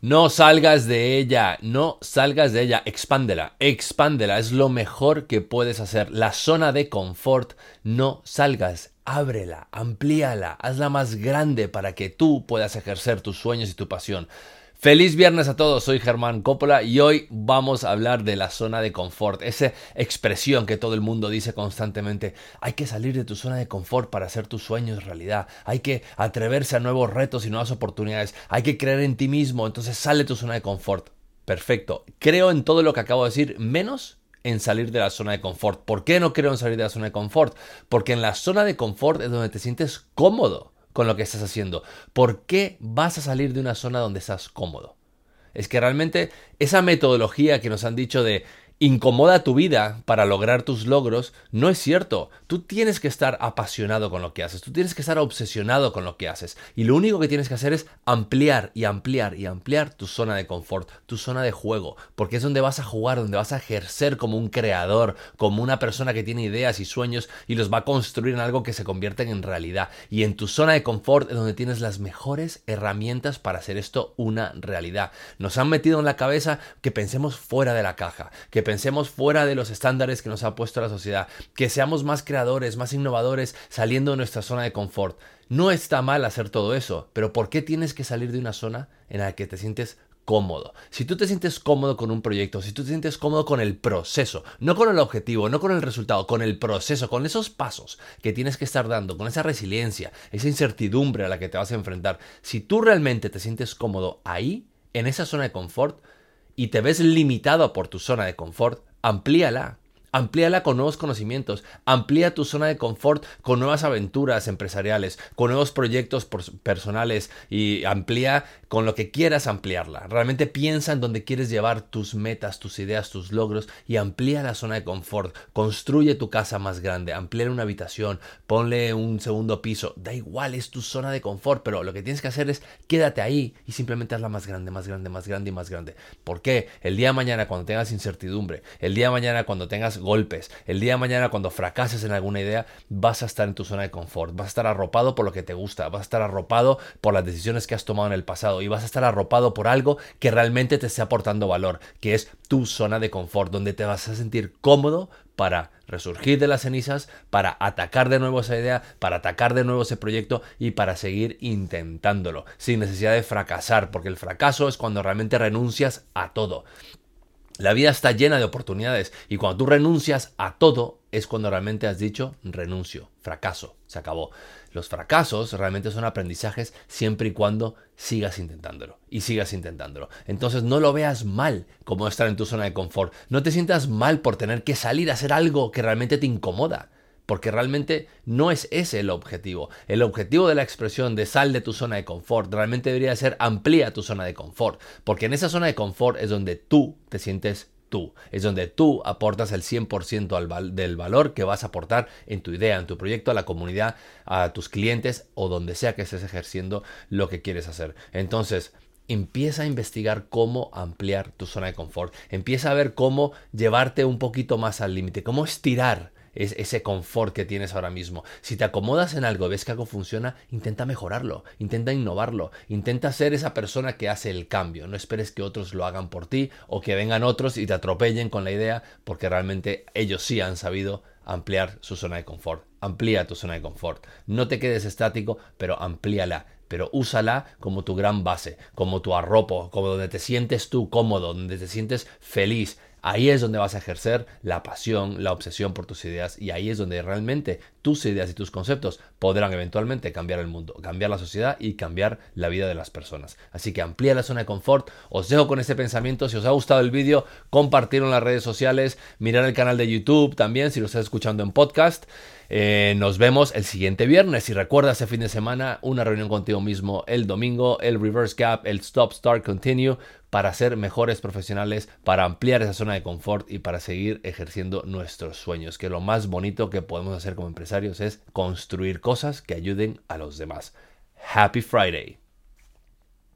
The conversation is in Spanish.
No salgas de ella, no salgas de ella, expándela, expándela, es lo mejor que puedes hacer. La zona de confort, no salgas, ábrela, amplíala, hazla más grande para que tú puedas ejercer tus sueños y tu pasión. Feliz viernes a todos, soy Germán Coppola y hoy vamos a hablar de la zona de confort, esa expresión que todo el mundo dice constantemente, hay que salir de tu zona de confort para hacer tus sueños realidad, hay que atreverse a nuevos retos y nuevas oportunidades, hay que creer en ti mismo, entonces sale de tu zona de confort. Perfecto, creo en todo lo que acabo de decir, menos en salir de la zona de confort. ¿Por qué no creo en salir de la zona de confort? Porque en la zona de confort es donde te sientes cómodo con lo que estás haciendo. ¿Por qué vas a salir de una zona donde estás cómodo? Es que realmente esa metodología que nos han dicho de incomoda tu vida para lograr tus logros, no es cierto. Tú tienes que estar apasionado con lo que haces, tú tienes que estar obsesionado con lo que haces. Y lo único que tienes que hacer es ampliar y ampliar y ampliar tu zona de confort, tu zona de juego, porque es donde vas a jugar, donde vas a ejercer como un creador, como una persona que tiene ideas y sueños y los va a construir en algo que se convierten en realidad. Y en tu zona de confort es donde tienes las mejores herramientas para hacer esto una realidad. Nos han metido en la cabeza que pensemos fuera de la caja, que pensemos fuera de los estándares que nos ha puesto la sociedad, que seamos más creadores, más innovadores, saliendo de nuestra zona de confort. No está mal hacer todo eso, pero ¿por qué tienes que salir de una zona en la que te sientes cómodo. Si tú te sientes cómodo con un proyecto, si tú te sientes cómodo con el proceso, no con el objetivo, no con el resultado, con el proceso, con esos pasos que tienes que estar dando, con esa resiliencia, esa incertidumbre a la que te vas a enfrentar, si tú realmente te sientes cómodo ahí, en esa zona de confort, y te ves limitado por tu zona de confort, amplíala. Amplíala con nuevos conocimientos, amplía tu zona de confort con nuevas aventuras empresariales, con nuevos proyectos personales y amplía con lo que quieras ampliarla. Realmente piensa en dónde quieres llevar tus metas, tus ideas, tus logros y amplía la zona de confort. Construye tu casa más grande, amplía una habitación, ponle un segundo piso. Da igual, es tu zona de confort, pero lo que tienes que hacer es quédate ahí y simplemente hazla más grande, más grande, más grande y más grande. ¿Por qué? El día de mañana cuando tengas incertidumbre, el día de mañana cuando tengas golpes. El día de mañana cuando fracases en alguna idea, vas a estar en tu zona de confort, vas a estar arropado por lo que te gusta, vas a estar arropado por las decisiones que has tomado en el pasado y vas a estar arropado por algo que realmente te esté aportando valor, que es tu zona de confort, donde te vas a sentir cómodo para resurgir de las cenizas, para atacar de nuevo esa idea, para atacar de nuevo ese proyecto y para seguir intentándolo, sin necesidad de fracasar, porque el fracaso es cuando realmente renuncias a todo. La vida está llena de oportunidades y cuando tú renuncias a todo es cuando realmente has dicho renuncio, fracaso, se acabó. Los fracasos realmente son aprendizajes siempre y cuando sigas intentándolo y sigas intentándolo. Entonces no lo veas mal como estar en tu zona de confort. No te sientas mal por tener que salir a hacer algo que realmente te incomoda porque realmente no es ese el objetivo. El objetivo de la expresión de sal de tu zona de confort realmente debería ser amplía tu zona de confort, porque en esa zona de confort es donde tú te sientes tú, es donde tú aportas el 100% del valor que vas a aportar en tu idea, en tu proyecto, a la comunidad, a tus clientes o donde sea que estés ejerciendo lo que quieres hacer. Entonces, empieza a investigar cómo ampliar tu zona de confort, empieza a ver cómo llevarte un poquito más al límite, cómo estirar es ese confort que tienes ahora mismo. Si te acomodas en algo, ves que algo funciona, intenta mejorarlo, intenta innovarlo, intenta ser esa persona que hace el cambio. No esperes que otros lo hagan por ti o que vengan otros y te atropellen con la idea porque realmente ellos sí han sabido ampliar su zona de confort. Amplía tu zona de confort. No te quedes estático, pero amplíala pero úsala como tu gran base, como tu arropo, como donde te sientes tú cómodo, donde te sientes feliz, Ahí es donde vas a ejercer la pasión, la obsesión por tus ideas y ahí es donde realmente tus ideas y tus conceptos podrán eventualmente cambiar el mundo, cambiar la sociedad y cambiar la vida de las personas. Así que amplía la zona de confort. Os dejo con este pensamiento. Si os ha gustado el vídeo, compartirlo en las redes sociales, mirar el canal de YouTube también si lo estás escuchando en podcast. Eh, nos vemos el siguiente viernes y recuerda ese fin de semana una reunión contigo mismo el domingo, el reverse gap, el stop, start, continue para ser mejores profesionales, para ampliar esa zona de confort y para seguir ejerciendo nuestros sueños, que lo más bonito que podemos hacer como es construir cosas que ayuden a los demás. Happy Friday.